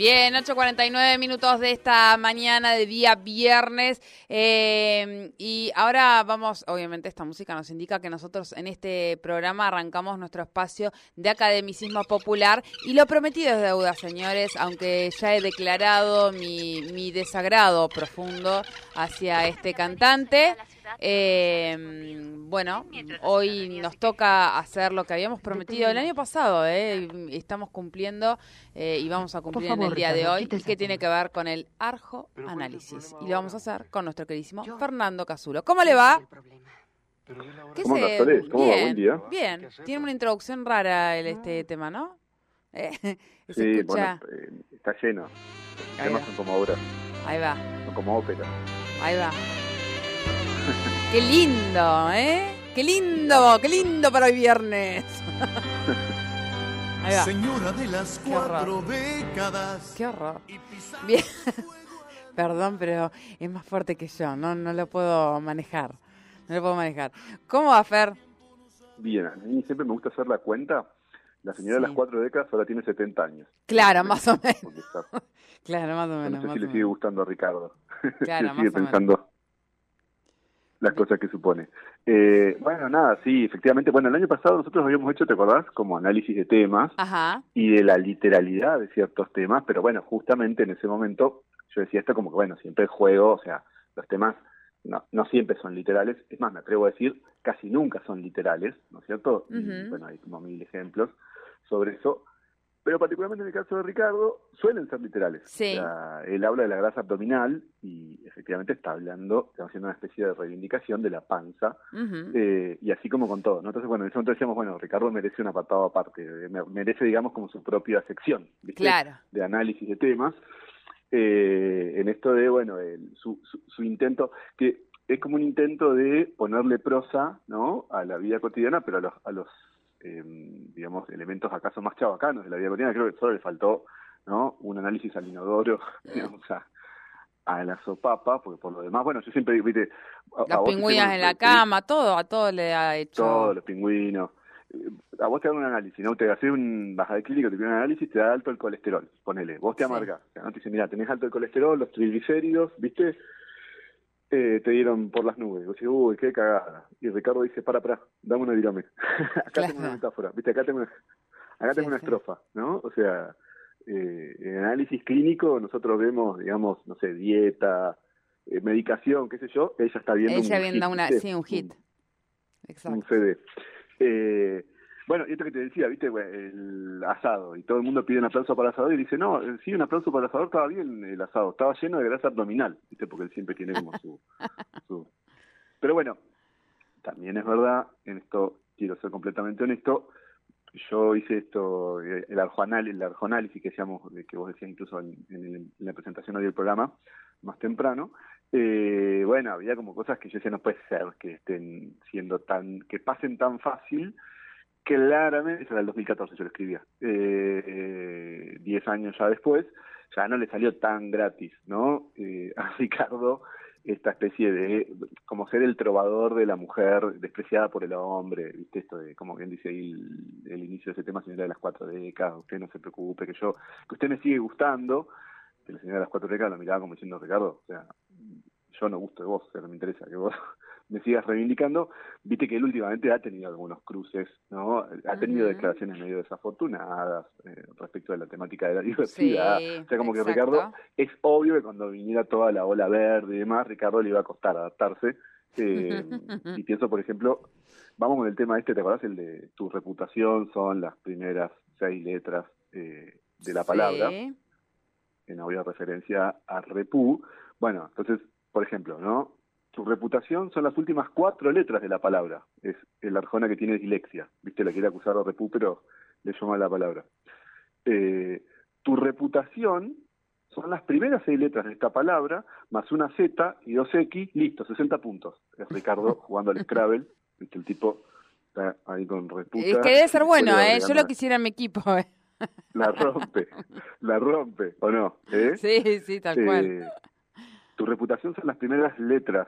Bien, 8.49 minutos de esta mañana de día viernes. Eh, y ahora vamos, obviamente esta música nos indica que nosotros en este programa arrancamos nuestro espacio de academicismo popular. Y lo prometido es deuda, señores, aunque ya he declarado mi, mi desagrado profundo hacia este cantante. Eh, bueno, hoy nos toca hacer lo que habíamos prometido el año pasado, eh, estamos cumpliendo eh, y vamos a cumplir en el día de hoy, que tiene que ver con el Arjo Análisis. Y lo vamos a hacer con nuestro queridísimo Fernando Casulo. ¿Cómo le va? ¿Qué ¿Cómo se... Bien, día? bien. Tiene una introducción rara el, este tema, ¿no? Eh, sí, bueno, eh, está lleno. Los temas son como obras. Ahí va. Son como ópera. Ahí va. Qué lindo, ¿eh? Qué lindo, qué lindo para hoy viernes. Ahí va. Señora de las cuatro décadas. Qué horror. Bien. Perdón, pero es más fuerte que yo, no, no lo puedo manejar. No lo puedo manejar. ¿Cómo va, Fer? Bien, a mí siempre me gusta hacer la cuenta. La señora de las cuatro décadas ahora tiene 70 años. Claro, más o menos. claro, más o menos. No sé si le sigue gustando a Ricardo. Claro, sigue pensando las cosas que supone. Eh, bueno, nada, sí, efectivamente. Bueno, el año pasado nosotros habíamos hecho, ¿te acordás? Como análisis de temas y de la literalidad de ciertos temas, pero bueno, justamente en ese momento yo decía esto como que, bueno, siempre juego, o sea, los temas no, no siempre son literales, es más, me atrevo a decir, casi nunca son literales, ¿no es cierto? bueno, hay como mil ejemplos sobre eso, pero particularmente en el caso de Ricardo, suelen ser literales. Sí. él habla de la grasa abdominal y efectivamente está hablando, está haciendo una especie de reivindicación de la panza, eh, y así como con todo. ¿no? Entonces, bueno, en ese momento decíamos, bueno, Ricardo merece un apartado aparte, merece, digamos, como su propia sección de análisis de temas. Eh, en esto de, bueno, el, su, su, intento, que es como un intento de ponerle prosa, ¿no? A la vida cotidiana, pero a los, a los eh, digamos, elementos acaso más chavacanos de la vida cotidiana, creo que solo le faltó, ¿no? Un análisis al inodoro, digamos, a, a la sopapa, porque por lo demás, bueno, yo siempre, viste... Los pingüinos en la cama, todo, a todo le ha hecho... Todos los pingüinos. A vos te dan un análisis, ¿no? Te haces un baja de clínico, te piden un análisis, te da alto el colesterol, ponele. Vos te amargas, ¿no? Te dice, mira, tenés alto el colesterol, los triglicéridos, ¿viste? Eh, te dieron por las nubes. Uy, qué cagada. Y Ricardo dice, para, para, dame una virome. acá tengo una metáfora, ¿viste? Acá tengo una, acá tengo una estrofa, ¿no? O sea, eh, en análisis clínico nosotros vemos, digamos, no sé, dieta, eh, medicación, qué sé yo, ella está viendo ella un viendo una, sí, un hit. Exacto. Un CD. Eh, bueno, y esto que te decía, viste, el asado, y todo el mundo pide un aplauso para el asador y dice, no, eh, sí, un aplauso para el asador, estaba bien el asado, estaba lleno de grasa abdominal, viste, porque él siempre tiene como su... su... Pero bueno, también es verdad, en esto quiero ser completamente honesto, yo hice esto, eh, el arjoanálisis, el arjoanálisis que decíamos, que vos decías incluso en, la presentación hoy del programa, más temprano, eh, bueno, había como cosas que yo decía, no puede ser que estén siendo tan, que pasen tan fácil, claramente, eso era el 2014 yo lo escribía, eh, 10 años ya después, ya no le salió tan gratis, ¿no? Eh, a Ricardo esta especie de como ser el trovador de la mujer despreciada por el hombre, viste esto de como bien dice ahí el, inicio de ese tema, señora de las cuatro décadas, usted no se preocupe, que yo, que usted me sigue gustando, que la señora de las cuatro décadas lo miraba como diciendo Ricardo, o sea, yo no gusto de vos, o sea, no me interesa que vos me sigas reivindicando, viste que él últimamente ha tenido algunos cruces, ¿no? Ha tenido declaraciones medio desafortunadas eh, respecto de la temática de la diversidad. o sea, como que Ricardo, es obvio que cuando viniera toda la ola verde y demás, Ricardo le iba a costar adaptarse. Eh, y pienso, por ejemplo, vamos con el tema este, ¿te acordás? El de tu reputación son las primeras seis letras eh, de la palabra. En obvia referencia a repú. Bueno, entonces, por ejemplo, ¿no? Su reputación son las últimas cuatro letras de la palabra. Es el arjona que tiene dislexia. Viste, la quiere acusar de repú, pero le llama la palabra. Eh, tu reputación son las primeras seis letras de esta palabra, más una Z y dos X, listo, 60 puntos. Es Ricardo jugando al Scrabble, viste, el tipo está ahí con reputa. Es que debe ser bueno, ¿eh? Yo lo quisiera en mi equipo, ¿eh? La rompe, la rompe, ¿o no? ¿Eh? Sí, sí, tal cual. Eh, tu reputación son las primeras letras,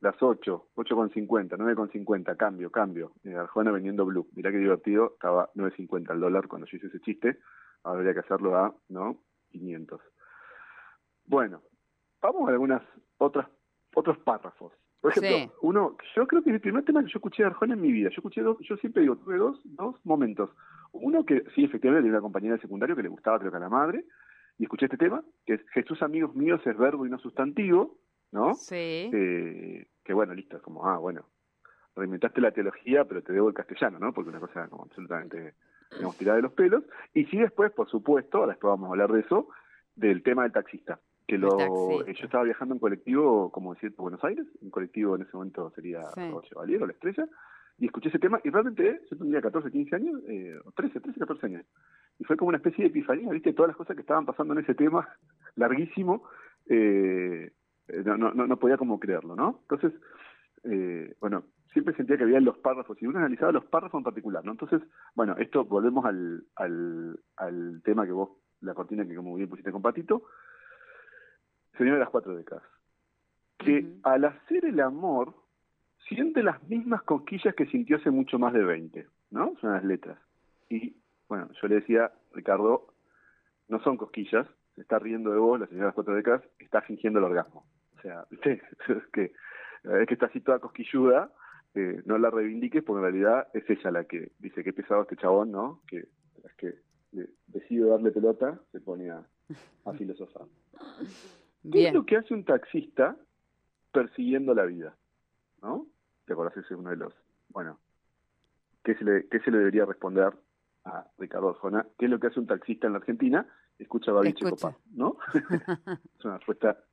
las 8, 8,50, 9,50, cambio, cambio. Eh, Arjona vendiendo Blue. Mirá qué divertido, estaba 9,50 el dólar cuando yo hice ese chiste. Ahora habría que hacerlo a, ¿no? 500. Bueno, vamos a algunas otras otros párrafos. Por ejemplo, Sí. uno, yo creo que el primer tema que yo escuché de Arjona en mi vida, yo escuché dos, yo siempre digo, tuve dos, dos momentos. Uno que sí, efectivamente, tenía una compañera de secundario que le gustaba, creo que a la madre, y escuché este tema, que es Jesús, amigos míos, es verbo y no sustantivo, ¿no? Sí. Eh, que bueno, listo, es como, ah, bueno, reinventaste la teología, pero te debo el castellano, ¿no? Porque una cosa como absolutamente, digamos, tirada de los pelos. Y sí después, por supuesto, ahora después vamos a hablar de eso, del tema del taxista. Que lo, taxista. yo estaba viajando en colectivo, como decir, por Buenos Aires, en colectivo en ese momento sería Sí. o Chevalier o La Estrella, y escuché ese tema, y realmente yo tendría 14, 15 años, eh, o 13, 13, 14 años. Y fue como una especie de epifanía, viste, todas las cosas que estaban pasando en ese tema, larguísimo, eh, eh, no, no, no, no podía como creerlo, ¿no? Entonces, eh, bueno, siempre sentía que había los párrafos, y uno analizaba los párrafos en particular, ¿no? Entonces, bueno, esto, volvemos al, al, al tema que vos, la cortina que como bien pusiste con Patito, Señor de las cuatro décadas, que al hacer el amor, siente las mismas cosquillas que sintió hace mucho más de 20, ¿no? Son las letras. Y, bueno, yo le decía, Ricardo, no son cosquillas, se está riendo de vos, la señora de las cuatro décadas, está fingiendo el orgasmo. O sea, es que, es que está así toda cosquilluda, eh, no la reivindiques porque en realidad es ella la que dice que pesado este chabón, ¿no? Que es que decide darle pelota, se pone a, a filosofar. ¿Qué es lo que hace un taxista persiguiendo la vida? ¿No? ¿Te acordás? Ese es uno de los... Bueno, ¿qué se le, qué se le debería responder a Ricardo Arjona? ¿Qué es lo que hace un taxista en la Argentina? Escucha a Babi Escucha. Checopar, ¿no? es una respuesta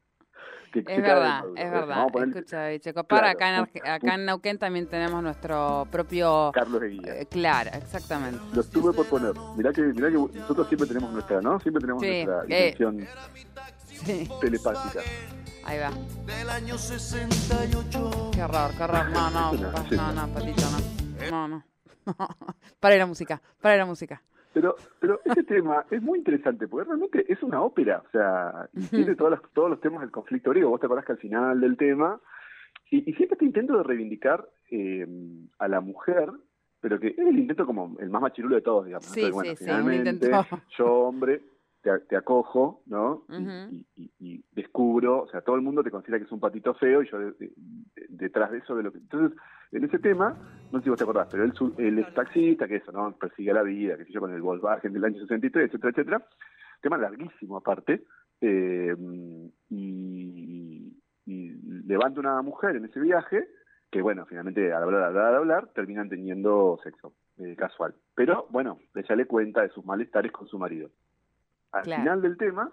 que, Es verdad, es verdad. Vamos a poner Escucha, Checopar, Claro, acá, en, acá en Neuquén también tenemos nuestro propio... Carlos de Guía. eh, claro, exactamente. Lo estuve por poner. Mirá que, mirá que nosotros siempre tenemos nuestra, ¿no? Siempre tenemos Sí, nuestra eh. intención Sí, telepática. ahí va. del año 68. Qué horror, qué horror. No, no, sí. no, no, Patito, no. No, no. Para la música, para la música. Pero, pero este tema es muy interesante porque realmente es una ópera, o sea, y tiene todas las- todos los temas del conflicto griego. Vos te acordás que al final del tema, y, y siempre este intento de reivindicar eh, a la mujer, pero que es el intento como el más machirulo de todos, digamos. Sí, Entonces, bueno, sí, sí, un finalmente, intento. yo hombre, te, te acojo, ¿no? Y- Ujú. y, y- y descubro, o sea, todo el mundo te considera que es un patito feo y yo de- de- de- detrás de eso de lo que... Entonces, en ese tema, no sé si vos te acordás, pero él, él es taxista, que eso, ¿no? Persigue la vida, que sé yo, con el Volkswagen del año 63, etcétera, etcétera. Tema larguísimo aparte. eh, y, y levanta una mujer en ese viaje que, bueno, finalmente al hablar, hablar, hablar, terminan teniendo sexo eh, casual. Pero, bueno, ella le cuenta de sus malestares con su marido. Al Claro. final del tema,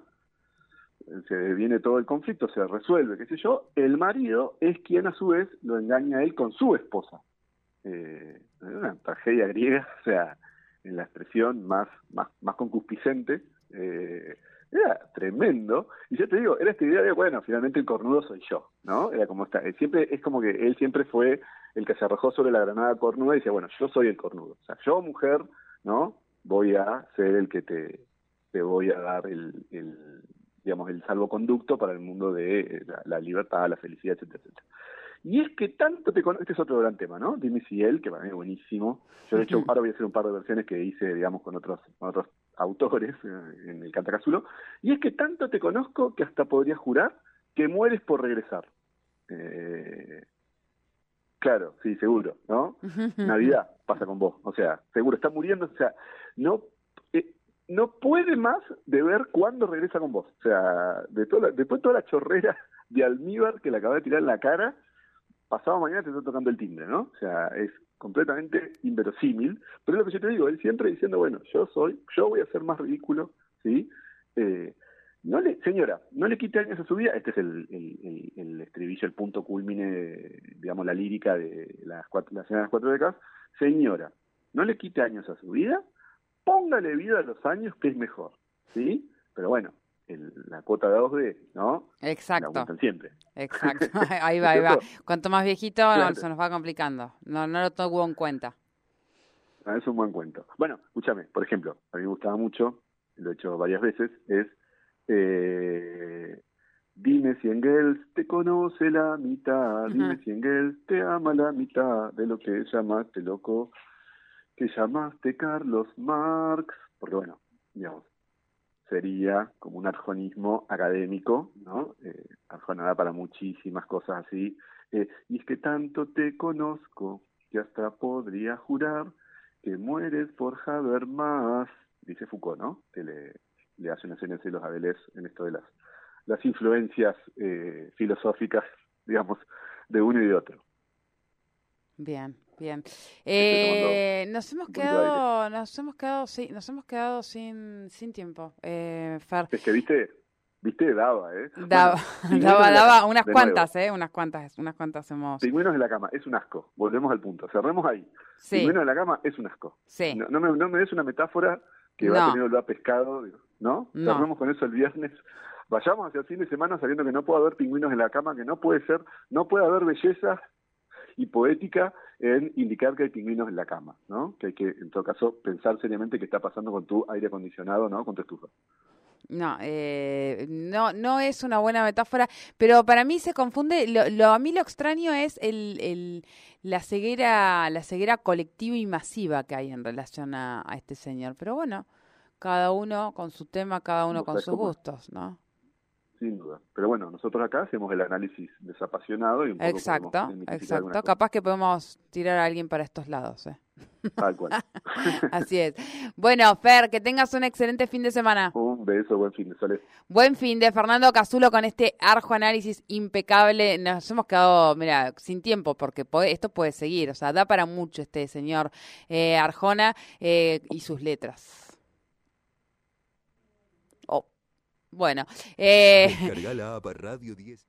se viene todo el conflicto, se resuelve, qué sé yo, el marido es quien a su vez lo engaña a él con su esposa. Eh, una tragedia griega, o sea, en la expresión más, más, más concupiscente, eh, era tremendo. Y yo te digo, era esta idea de, bueno, finalmente el cornudo soy yo, ¿no? Era como esta, eh, siempre, es como que él siempre fue el que se arrojó sobre la granada cornuda y decía, bueno, yo soy el cornudo. O sea, yo, mujer, ¿no? Voy a ser el que te, te voy a dar el digamos, el salvoconducto para el mundo de eh, la, la libertad, la felicidad, etcétera, etcétera. Y es que tanto te conozco, este es otro gran tema, ¿no? Dime si él, que para mí es buenísimo. Yo de hecho ahora voy a hacer un par de versiones que hice, digamos, con otros, con otros autores eh, en el Cantacasulo. Y es que tanto te conozco que hasta podría jurar que mueres por regresar. Eh, claro, sí, seguro, ¿no? Navidad pasa con vos, o sea, seguro, está muriendo, o sea, no no puede más de ver cuándo regresa con vos, o sea, de toda la- después toda la chorrera de almíbar que le acaba de tirar en la cara, pasado mañana te está tocando el timbre, ¿no? O sea, es completamente inverosímil, pero es lo que yo te digo, él siempre diciendo, bueno, yo soy, yo voy a ser más ridículo, ¿sí? Eh, no le, señora, no le quite años a su vida, este es el, el, el, el estribillo, el punto culmine, digamos, la lírica de las cuatro, la señora de las cuatro décadas, señora, no le quite años a su vida, póngale vida a los años que es mejor, ¿sí? Pero bueno, el- la cuota de 2D, ¿no? Exacto, siempre. exacto. Ahí va, ahí va. Cuanto más viejito, no, se nos va complicando. No, no lo tuvo en cuenta. es un buen cuento. Bueno, escúchame, por ejemplo, a mí me gustaba mucho, lo he hecho varias veces, es eh, Dime si Engels te conoce la mitad, dime si Engels te ama la mitad de lo que llamaste loco, que llamaste Carlos Marx, porque bueno, digamos, sería como un arjonismo académico, ¿no? Eh, arjonada para muchísimas cosas así. Eh, y es que tanto te conozco que hasta podría jurar que mueres por saber más, dice Foucault, ¿no? Que le, hace una señal de los Abelés en esto de las las influencias eh, filosóficas, digamos, de uno y de otro. Bien, bien. Eh, nos hemos quedado, nos hemos quedado, sí, nos hemos quedado sin, sin tiempo, eh, Fer. Es que viste, viste, daba, ¿eh? Daba, daba, daba, unas cuantas, ¿eh? Unas cuantas, unas cuantas hemos. Pingüinos en la cama, es un asco. Volvemos al punto, cerremos ahí. Sí. Pingüinos en la cama es un asco. Sí. No, me, no me des una metáfora que va a tener olor a pescado, ¿no? no. Cerremos con eso el viernes vayamos hacia el fin de semana sabiendo que no puede haber pingüinos en la cama, que no puede ser, no puede haber belleza y poética en indicar que hay pingüinos en la cama, ¿no? Que hay que, en todo caso, pensar seriamente qué está pasando con tu aire acondicionado, ¿no? Con tu estufa. No, eh, no, no es una buena metáfora, pero para mí se confunde. Lo, a mí lo extraño es el, el, la ceguera, la ceguera colectiva y masiva que hay en relación a, este señor. Pero bueno, cada uno con su tema, cada uno con sus gustos, ¿no? Sin duda. Pero bueno, nosotros acá hacemos el análisis desapasionado y un poco Exacto, exacto. Capaz que podemos tirar a alguien para estos lados. ¿eh? Tal cual. Así es. Bueno, Fer, que tengas un excelente fin de semana. Un beso, buen fin de semana. Buen fin de Fernando Casulo con este arjo análisis impecable. Nos hemos quedado, mira, sin tiempo porque esto puede seguir. O sea, da para mucho este señor eh, Arjona eh, y sus letras. Bueno. Eh... Descarga la app Radio 10.